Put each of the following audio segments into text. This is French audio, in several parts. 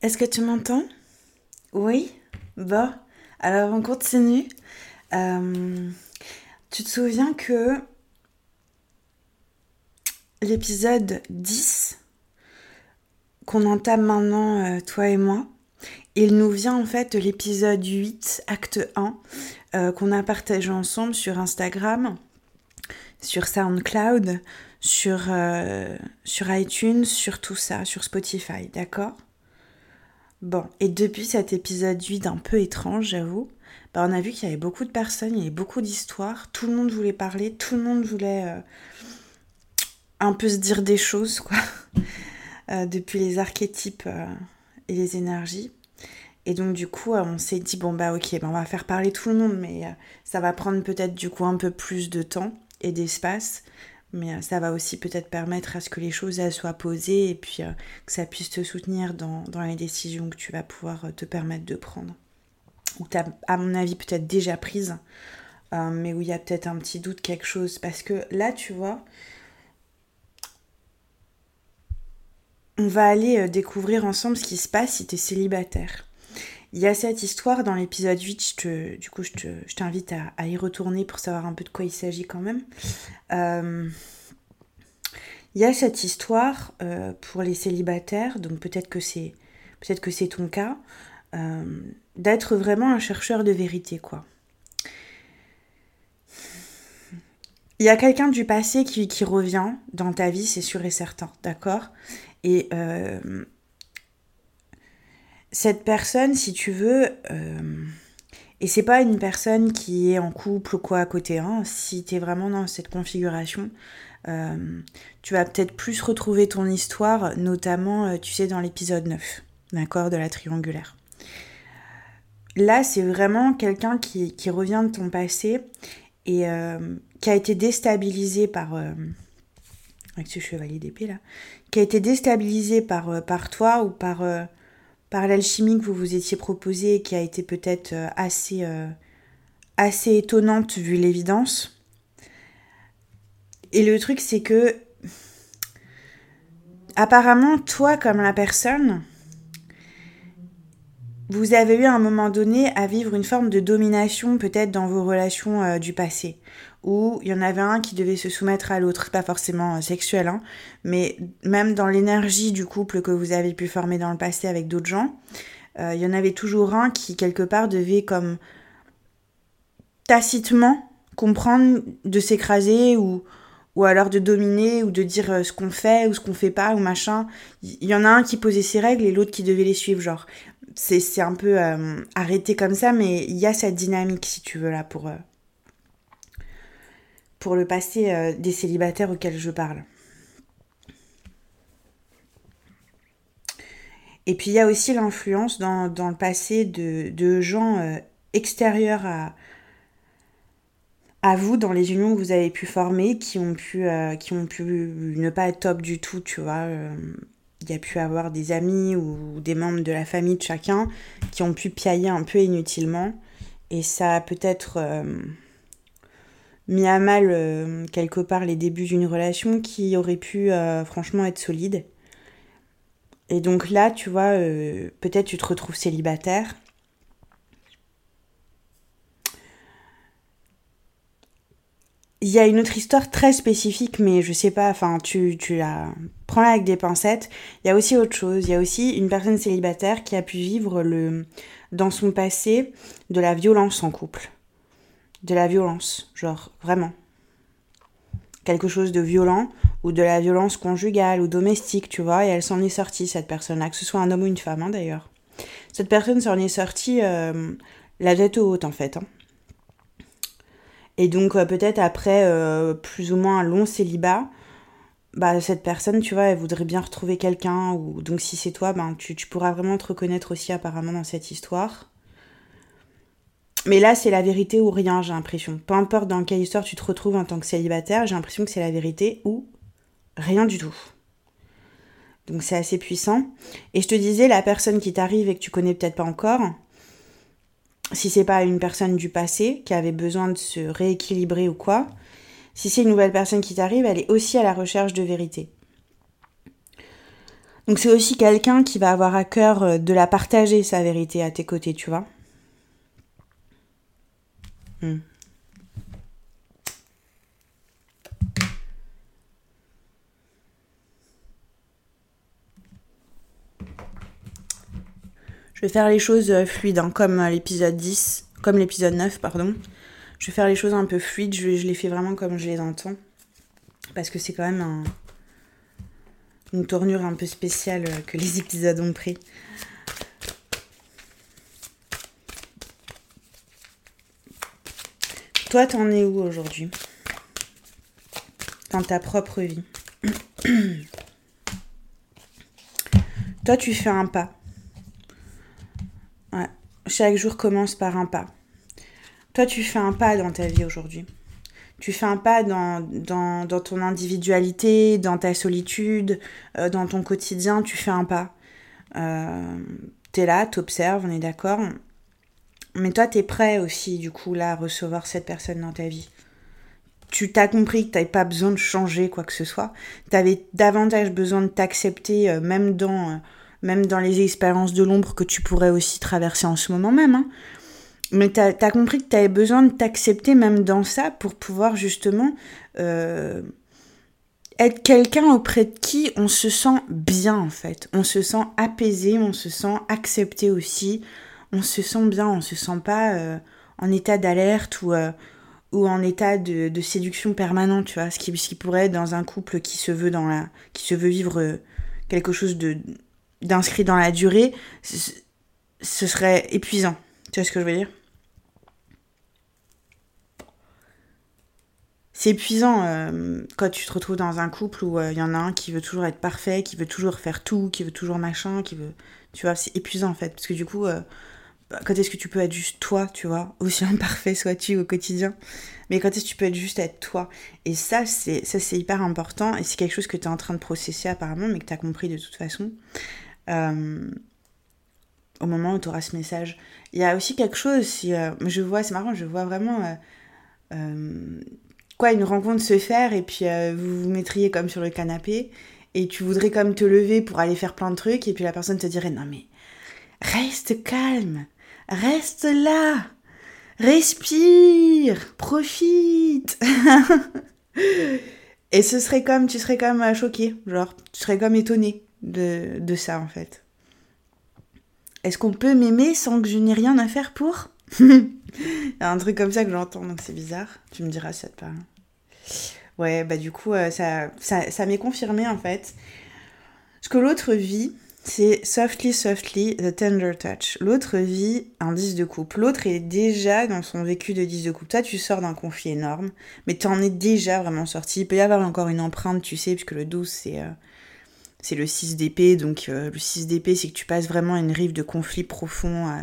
Est-ce que tu m'entends? Oui? Bon, alors on continue. Euh, tu te souviens que l'épisode 10 qu'on entame maintenant, euh, toi et moi, il nous vient en fait de l'épisode 8, acte 1, euh, qu'on a partagé ensemble sur Instagram, sur SoundCloud, sur, euh, iTunes, sur tout ça, sur Spotify, d'accord? Bon, et depuis cet épisode 8 un peu étrange, j'avoue, bah on a vu qu'il y avait beaucoup de personnes, il y avait beaucoup d'histoires, tout le monde voulait parler, tout le monde voulait un peu se dire des choses, quoi, euh, depuis les archétypes euh, et les énergies. Et donc du coup, euh, on s'est dit, bon bah ok, bah, on va faire parler tout le monde, mais ça va prendre peut-être du coup un peu plus de temps et d'espace. Mais ça va aussi peut-être permettre à ce que les choses elles, soient posées et puis que ça puisse te soutenir dans, dans, les décisions que tu vas pouvoir te permettre de prendre. Ou tu as, à mon avis, peut-être déjà prises, mais où il y a peut-être un petit doute, quelque chose. Parce que là, tu vois, on va aller euh, découvrir ensemble ce qui se passe si tu es célibataire. Il y a cette histoire dans l'épisode 8, du coup je t'invite à, y retourner pour savoir un peu de quoi il s'agit quand même. Euh, il y a cette histoire euh, pour les célibataires, donc peut-être que c'est peut-être que c'est ton cas, d'être vraiment un chercheur de vérité quoi. Il y a quelqu'un du passé qui revient dans ta vie, c'est sûr et certain, d'accord? Et euh, cette personne, si tu veux, euh, et c'est pas une personne qui est en couple ou quoi à côté, hein, si tu es vraiment dans cette configuration, euh, tu vas peut-être plus retrouver ton histoire, notamment, tu sais, dans l'épisode 9, d'accord, de la triangulaire. Là, c'est vraiment quelqu'un qui, qui, revient de ton passé et qui a été déstabilisé par avec ce chevalier d'épée là, qui a été déstabilisé par, euh, par toi ou par, euh, par l'alchimie que vous vous étiez proposée et qui a été peut-être euh, assez, assez étonnante vu l'évidence. Et le truc c'est que apparemment toi comme la personne, vous avez eu à un moment donné à vivre une forme de domination peut-être dans vos relations du passé où il y en avait un qui devait se soumettre à l'autre, pas forcément euh, sexuel, hein, mais même dans l'énergie du couple que vous avez pu former dans le passé avec d'autres gens, euh, il y en avait toujours un qui quelque part devait comme tacitement comprendre de s'écraser ou, ou alors de dominer ou de dire euh, ce qu'on fait ou ce qu'on fait pas ou machin. Il y en a un qui posait ses règles et l'autre qui devait les suivre, genre. C'est un peu arrêté comme ça, mais il y a cette dynamique, si tu veux, là, pour, pour le passé euh, des célibataires auxquels je parle. Et puis il y a aussi l'influence dans, le passé de, gens euh, extérieurs à, vous, dans les unions que vous avez pu former, qui ont pu, euh, qui ont pu ne pas être top du tout, tu vois. Il y a pu avoir des amis ou des membres de la famille de chacun qui ont pu piailler un peu inutilement. Et ça a peut-être mis à mal euh, quelque part les débuts d'une relation qui aurait pu euh, franchement être solide. Et donc là, tu vois, euh, peut-être tu te retrouves célibataire. Il y a une autre histoire très spécifique, mais je sais pas, enfin, tu, tu la prends avec des pincettes. Il y a aussi autre chose. Il y a aussi une personne célibataire qui a pu vivre le, dans son passé de la violence en couple de la violence, genre vraiment. Quelque chose de violent ou de la violence conjugale ou domestique, tu vois, et elle s'en est sortie, cette personne-là, que ce soit un homme ou une femme hein, d'ailleurs. Cette personne s'en est sortie euh, la tête haute en fait. Hein. Et donc euh, peut-être après euh, plus ou moins un long célibat, bah cette personne, tu vois, elle voudrait bien retrouver quelqu'un, ou donc si c'est toi, ben tu, tu pourras vraiment te reconnaître aussi apparemment dans cette histoire. Mais là, c'est la vérité ou rien, j'ai l'impression. Peu importe dans quelle histoire tu te retrouves en tant que célibataire, j'ai l'impression que c'est la vérité ou rien du tout. Donc c'est assez puissant. Et je te disais, la personne qui t'arrive et que tu connais peut-être pas encore, si c'est pas une personne du passé qui avait besoin de se rééquilibrer ou quoi, si c'est une nouvelle personne qui t'arrive, elle est aussi à la recherche de vérité. Donc c'est aussi quelqu'un qui va avoir à cœur euh, de la partager, sa vérité, à tes côtés, tu vois. Je vais faire les choses euh, fluides, hein, comme euh, l'épisode 10, comme l'épisode 9, pardon. Je vais faire les choses un peu fluides, je, les fais vraiment comme je les entends. Parce que c'est quand même un, une tournure un peu spéciale euh, que les épisodes ont pris. Toi, t'en es où aujourd'hui? Dans ta propre vie. Toi, tu fais un pas. Chaque jour commence par un pas. Toi, tu fais un pas dans ta vie aujourd'hui tu fais un pas dans, ton individualité, dans ta solitude, euh, dans ton quotidien, tu fais un pas. Euh, t'es là, t'observes, on est d'accord. Mais toi, t'es prêt aussi, du coup, là, à recevoir cette personne dans ta vie. Tu t'as compris que t'avais pas besoin de changer quoi que ce soit. T'avais davantage besoin de t'accepter, euh, même dans... Euh, même dans les expériences de l'ombre que tu pourrais aussi traverser en ce moment même. Hein. Mais tu as, compris que tu avais besoin de t'accepter même dans ça pour pouvoir justement euh, être quelqu'un auprès de qui on se sent bien en fait. On se sent apaisé, on se sent accepté aussi. On se sent bien, on se sent pas euh, en état d'alerte ou, euh, en état de, séduction permanente, tu vois. Ce qui, pourrait être dans un couple qui se veut, dans la, qui se veut vivre quelque chose d'inscrit dans la durée, ce serait épuisant. Tu vois ce que je veux dire? C'est épuisant euh, quand tu te retrouves dans un couple où il euh, y en a un qui veut toujours être parfait, qui veut toujours faire tout, qui veut toujours machin, qui veut. Tu vois, c'est épuisant en fait. Parce que du coup, euh, quand est-ce que tu peux être juste toi, tu vois Aussi imparfait sois-tu au quotidien? Mais quand est-ce que tu peux être juste être toi? Et ça, c'est, hyper important. Et c'est quelque chose que tu es en train de processer apparemment, mais que tu as compris de toute façon. au moment où tu auras ce message. Il y a aussi quelque chose, si, je vois, c'est marrant, je vois vraiment quoi, une rencontre se faire et puis euh, vous vous mettriez comme sur le canapé et tu voudrais comme te lever pour aller faire plein de trucs et puis la personne te dirait non mais reste calme, reste là, respire, profite. et ce serait comme, tu serais comme euh, choqué, genre, tu serais comme étonné de, de ça en fait. Est-ce qu'on peut m'aimer sans que je n'ai rien à faire pour? Il y a un truc comme ça que j'entends, donc c'est bizarre. Tu me diras si ça te parle. Ouais, bah du coup, euh, ça, ça, ça m'est confirmé en fait. Ce que l'autre vit, c'est softly, softly, the tender touch. L'autre vit un 10 de coupe. L'autre est déjà dans son vécu de 10 de coupe. Toi, tu sors d'un conflit énorme, mais tu en es déjà vraiment sorti. Il peut y avoir encore une empreinte, tu sais, puisque le 12, c'est euh, c'est le 6 d'épée. Donc, euh, le 6 d'épée, c'est que tu passes vraiment une rive de conflit profond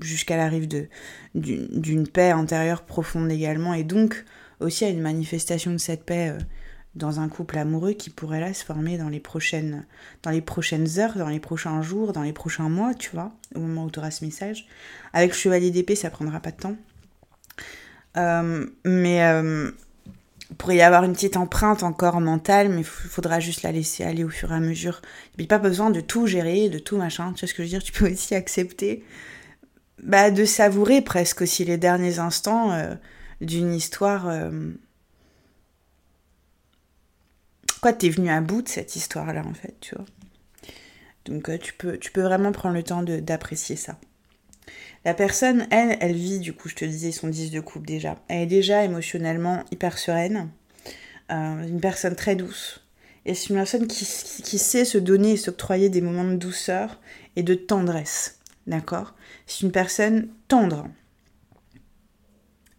jusqu'à la rive d'une paix intérieure profonde également. Et donc, aussi à une manifestation de cette paix euh, dans un couple amoureux qui pourrait là se former dans les prochaines, dans les prochaines heures, dans les prochains jours, dans les prochains mois, tu vois, au moment où tu auras ce message. Avec le chevalier d'épée, ça prendra pas de temps. Euh, mais euh, pourrait y avoir une petite empreinte encore mentale, mais il faudra juste la laisser aller au fur et à mesure. Il n'y a pas besoin de tout gérer, de tout machin. Tu vois ce que je veux dire? Tu peux aussi accepter bah, de savourer presque aussi les derniers instants euh, d'une histoire. Euh... Quoi, t'es venu à bout de cette histoire-là, en fait, tu vois? Donc, euh, tu, peux, tu peux vraiment prendre le temps d'apprécier ça. La personne, elle, elle vit, du coup, je te disais, son 10 de coupe déjà. Elle est déjà émotionnellement hyper sereine. Euh, une personne très douce. Et c'est une personne qui, qui sait se donner et s'octroyer des moments de douceur et de tendresse. D'accord? C'est une personne tendre.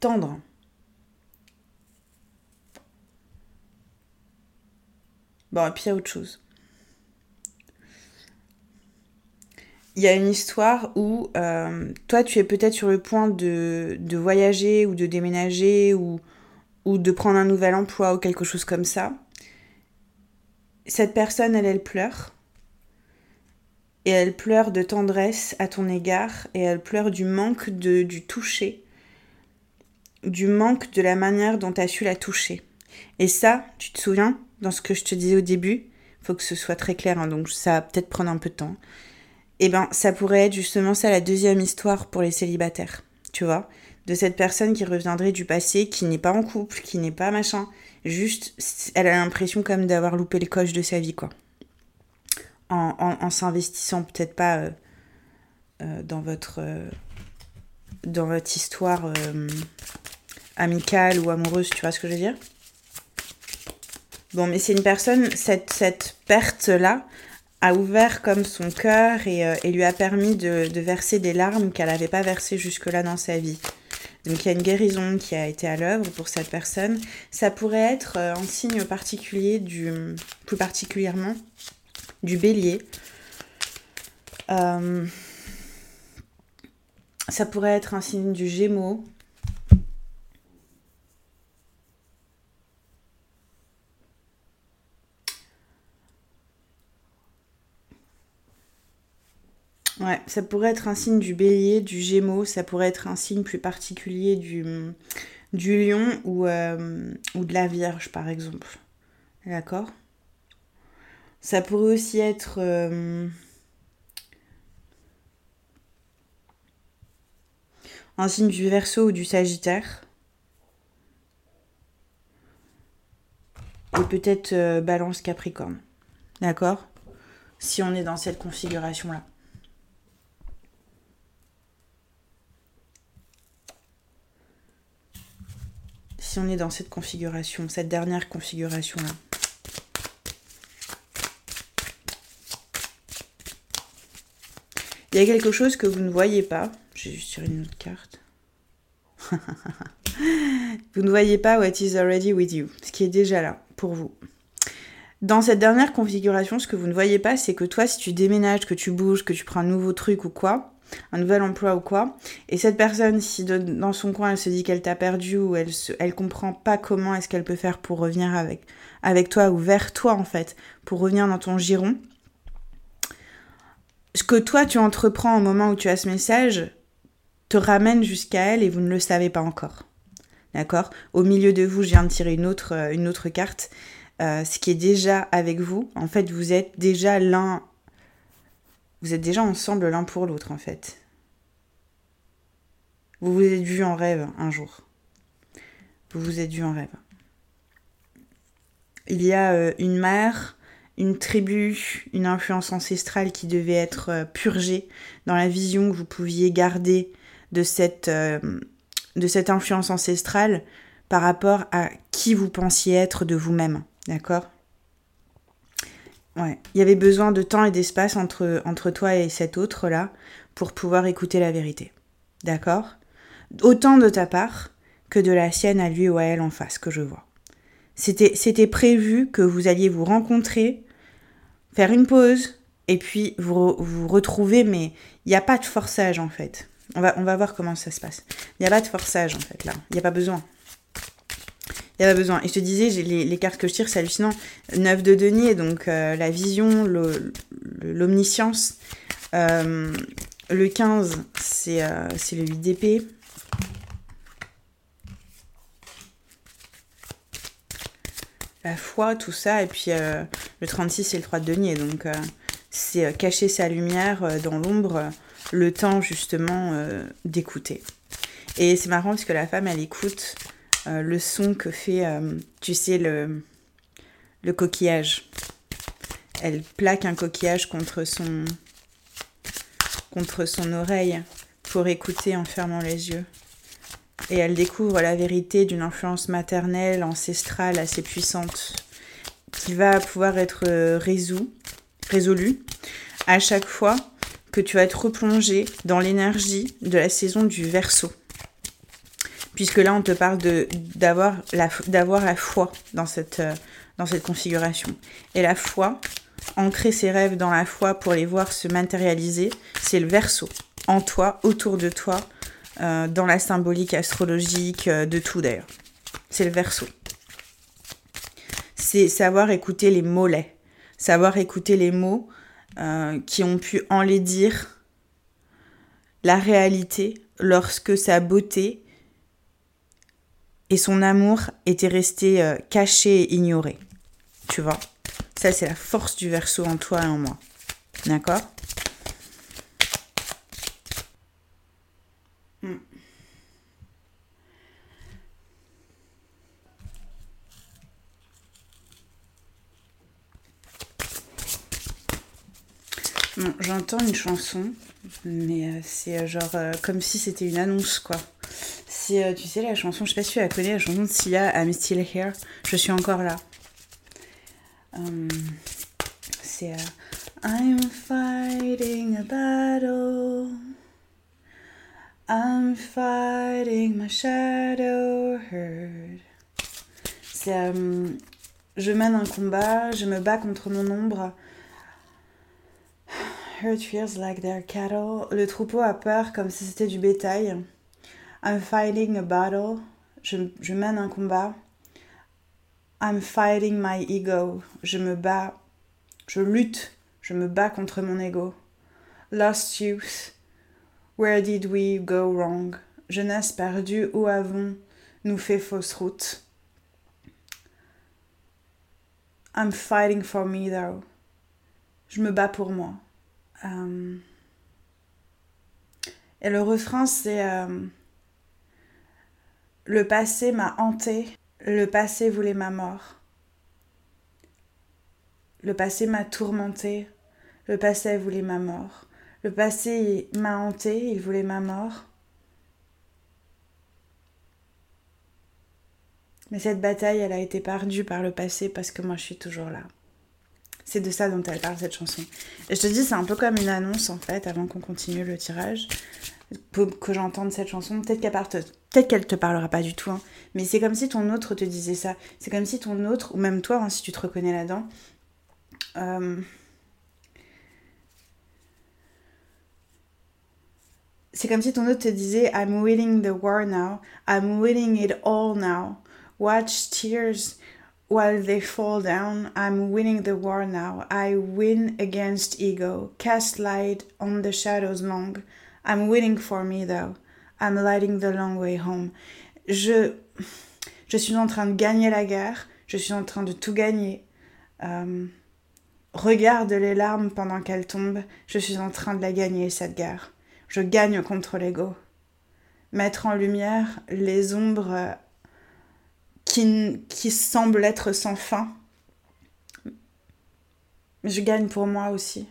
Tendre. Bon, et puis il y a autre chose. Il y a une histoire où euh, toi, tu es peut-être sur le point de, de, voyager ou de déménager ou, ou de prendre un nouvel emploi ou quelque chose comme ça. Cette personne, elle, elle pleure et elle pleure de tendresse à ton égard et elle pleure du manque de, du toucher, du manque de la manière dont tu as su la toucher. Et ça, tu te souviens, dans ce que je te disais au début, faut que ce soit très clair, hein, donc ça va peut-être prendre un peu de temps. Et eh ben, ça pourrait être justement ça la deuxième histoire pour les célibataires, tu vois, de cette personne qui reviendrait du passé, qui n'est pas en couple, qui n'est pas machin, juste, elle a l'impression comme d'avoir loupé les coches de sa vie, quoi. En, s'investissant peut-être pas euh, euh, dans votre euh, dans votre histoire amicale ou amoureuse, tu vois ce que je veux dire? Bon, mais c'est une personne, cette, cette perte-là a ouvert comme son cœur et, lui a permis de, de verser des larmes qu'elle n'avait pas versées jusque-là dans sa vie. Donc il y a une guérison qui a été à l'œuvre pour cette personne. Ça pourrait être un signe particulier du, plus particulièrement du bélier. Euh, ça pourrait être un signe du gémeaux. Ouais, ça pourrait être un signe du bélier, du gémeaux, ça pourrait être un signe plus particulier du, lion ou, euh, ou de la vierge par exemple. D'accord? Ça pourrait aussi être... Euh, un signe du verso ou du sagittaire. Et peut-être euh, balance capricorne. D'accord? Si on est dans cette configuration-là. Si on est dans cette configuration, cette dernière configuration-là. Il y a quelque chose que vous ne voyez pas. J'ai juste tiré une autre carte. vous ne voyez pas what is already with you, ce qui est déjà là pour vous. Dans cette dernière configuration, ce que vous ne voyez pas, c'est que toi, si tu déménages, que tu bouges, que tu prends un nouveau truc ou quoi, un nouvel emploi ou quoi, et cette personne, si dans son coin, elle se dit qu'elle t'a perdu ou elle se, elle comprend pas comment est-ce qu'elle peut faire pour revenir avec, avec toi ou vers toi en fait, pour revenir dans ton giron, ce que toi tu entreprends au moment où tu as ce message te ramène jusqu'à elle et vous ne le savez pas encore. D'accord? Au milieu de vous, je viens de tirer une autre, euh, une autre carte. Euh, ce qui est déjà avec vous, en fait, vous êtes déjà l'un. Vous êtes déjà ensemble l'un pour l'autre, en fait. Vous vous êtes vu en rêve un jour. Vous vous êtes vu en rêve. Il y a euh, une mère une tribu, une influence ancestrale qui devait être euh, purgée dans la vision que vous pouviez garder de cette, euh, de cette influence ancestrale par rapport à qui vous pensiez être de vous-même. D'accord? Ouais. Il y avait besoin de temps et d'espace entre, entre toi et cet autre-là pour pouvoir écouter la vérité. D'accord? Autant de ta part que de la sienne à lui ou à elle en face que je vois. C'était prévu que vous alliez vous rencontrer faire une pause et puis vous, vous retrouver, mais il n'y a pas de forçage en fait. On va, on va voir comment ça se passe. Il n'y a pas de forçage en fait là. Il n'y a pas besoin. Il n'y a pas besoin. Et je te disais, les, cartes que je tire, c'est hallucinant. 9 de denier, donc euh, la vision, l'omniscience. Euh, le 15, euh, c'est le 8 d'épée. la foi, tout ça. Et puis le 36, c'est le 3 de denier. Donc c'est cacher sa lumière dans l'ombre, le temps justement d'écouter. Et c'est marrant parce que la femme, elle écoute le son que fait, tu sais, le, coquillage. Elle plaque un coquillage contre son, contre son oreille pour écouter en fermant les yeux et elle découvre la vérité d'une influence maternelle, ancestrale assez puissante, qui va pouvoir être euh, résolue à chaque fois que tu vas être replongé dans l'énergie de la saison du verso. Puisque là, on te parle d'avoir la, la foi dans cette, euh, dans cette configuration. Et la foi, ancrer ses rêves dans la foi pour les voir se matérialiser, c'est le verso. En toi, autour de toi, euh, dans la symbolique astrologique, euh, de tout d'ailleurs. C'est le verso. C'est savoir écouter les mollets, savoir écouter les mots qui ont pu enlaidir la réalité lorsque sa beauté et son amour étaient restés euh, cachés et ignorés. Tu vois? Ça, c'est la force du verso en toi et en moi. D'accord? Hmm. j'entends une chanson, mais euh, c'est euh, genre comme si c'était une annonce, quoi. Si tu sais la chanson, je sais pas si tu la connais, la chanson de Sia, I'm Still Here, je suis encore là. c'est I'm fighting a battle. I'm fighting my shadow hurt. C'est je mène un combat, je me bats contre mon ombre herd feels like their cattle. Le troupeau a peur comme si c'était du bétail. I'm fighting a battle. Je, mène un combat. I'm fighting my ego. Je me bats. Je lutte. Je me bats contre mon ego. Lost youth. Where did we go wrong? Jeunesse perdue, où avons-nous fait fausse route? I'm fighting for me though. Je me bats pour moi. Euh, et le refrain, c'est euh, Le passé m'a hanté, le passé voulait ma mort. Le passé m'a tourmenté, le passé voulait ma mort. Le passé m'a hanté, il voulait ma mort. Mais cette bataille, elle a été perdue par le passé parce que moi je suis toujours là. C'est de ça dont elle parle, cette chanson. Et je te dis, c'est un peu comme une annonce, en fait, avant qu'on continue le tirage, que j'entende cette chanson. Peut-être qu'elle peut qu'elle te parlera pas du tout, hein. mais c'est comme si ton autre te disait ça. C'est comme si ton autre, ou même toi, hein, si tu te reconnais là-dedans, euh, c'est comme si ton autre te disait I'm winning the war now, I'm winning it all now. Watch tears While they fall down, I'm winning the war now. I win against ego. Cast light on the shadows long. I'm winning for me though. I'm lighting the long way home. Je, je suis en train de gagner la guerre. Je suis en train de tout gagner. Euh, regarde les larmes pendant qu'elles tombent. Je suis en train de la gagner, cette guerre. Je gagne contre l'ego. Mettre en lumière les ombres qui, semble être sans fin. Je gagne pour moi aussi.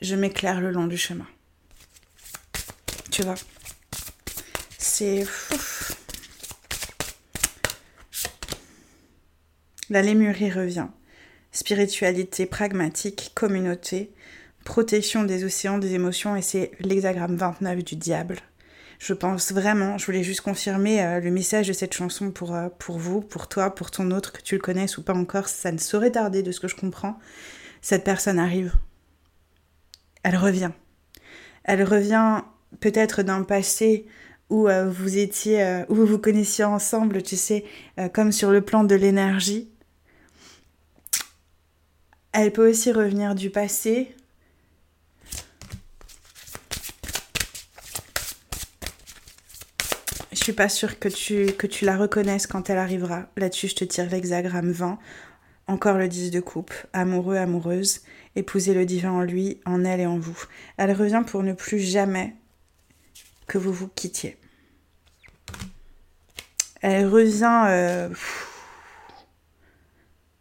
Je m'éclaire le long du chemin. Tu vois C'est. La lémurie revient. Spiritualité pragmatique, communauté, protection des océans, des émotions, et c'est l'hexagramme 29 du diable. Je pense vraiment, je voulais juste confirmer euh, le message de cette chanson pour, euh, pour vous, pour toi, pour ton autre, que tu le connaisses ou pas encore, ça ne saurait tarder de ce que je comprends. Cette personne arrive. Elle revient. Elle revient peut-être d'un passé où euh, vous étiez, où vous vous connaissiez ensemble, tu sais, comme sur le plan de l'énergie. Elle peut aussi revenir du passé Je suis pas sûre que tu, que tu la reconnaisses quand elle arrivera. Là-dessus, je te tire l'hexagramme 20. Encore le 10 de coupe. Amoureux, amoureuse. Épousez le divin en lui, en elle et en vous. Elle revient pour ne plus jamais que vous vous quittiez. Elle revient euh,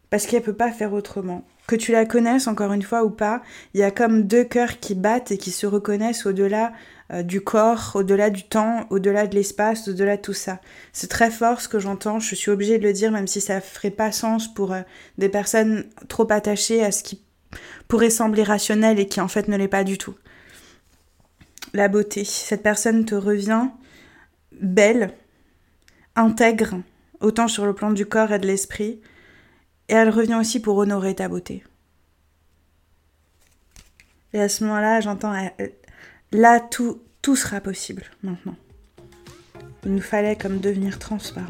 parce qu'elle peut pas faire autrement. Que tu la connaisses encore une fois ou pas, il y a comme deux cœurs qui battent et qui se reconnaissent au-delà euh, du corps, au-delà du temps, au-delà de l'espace, au-delà de tout ça. C'est très fort ce que j'entends, je suis obligée de le dire même si ça ferait pas sens pour euh, des personnes trop attachées à ce qui pourrait sembler rationnel et qui en fait ne l'est pas du tout. La beauté, cette personne te revient belle, intègre, autant sur le plan du corps et de l'esprit, et elle revient aussi pour honorer ta beauté. Et à ce moment-là, j'entends Là, tout, tout sera possible maintenant. Il nous fallait comme devenir transparent.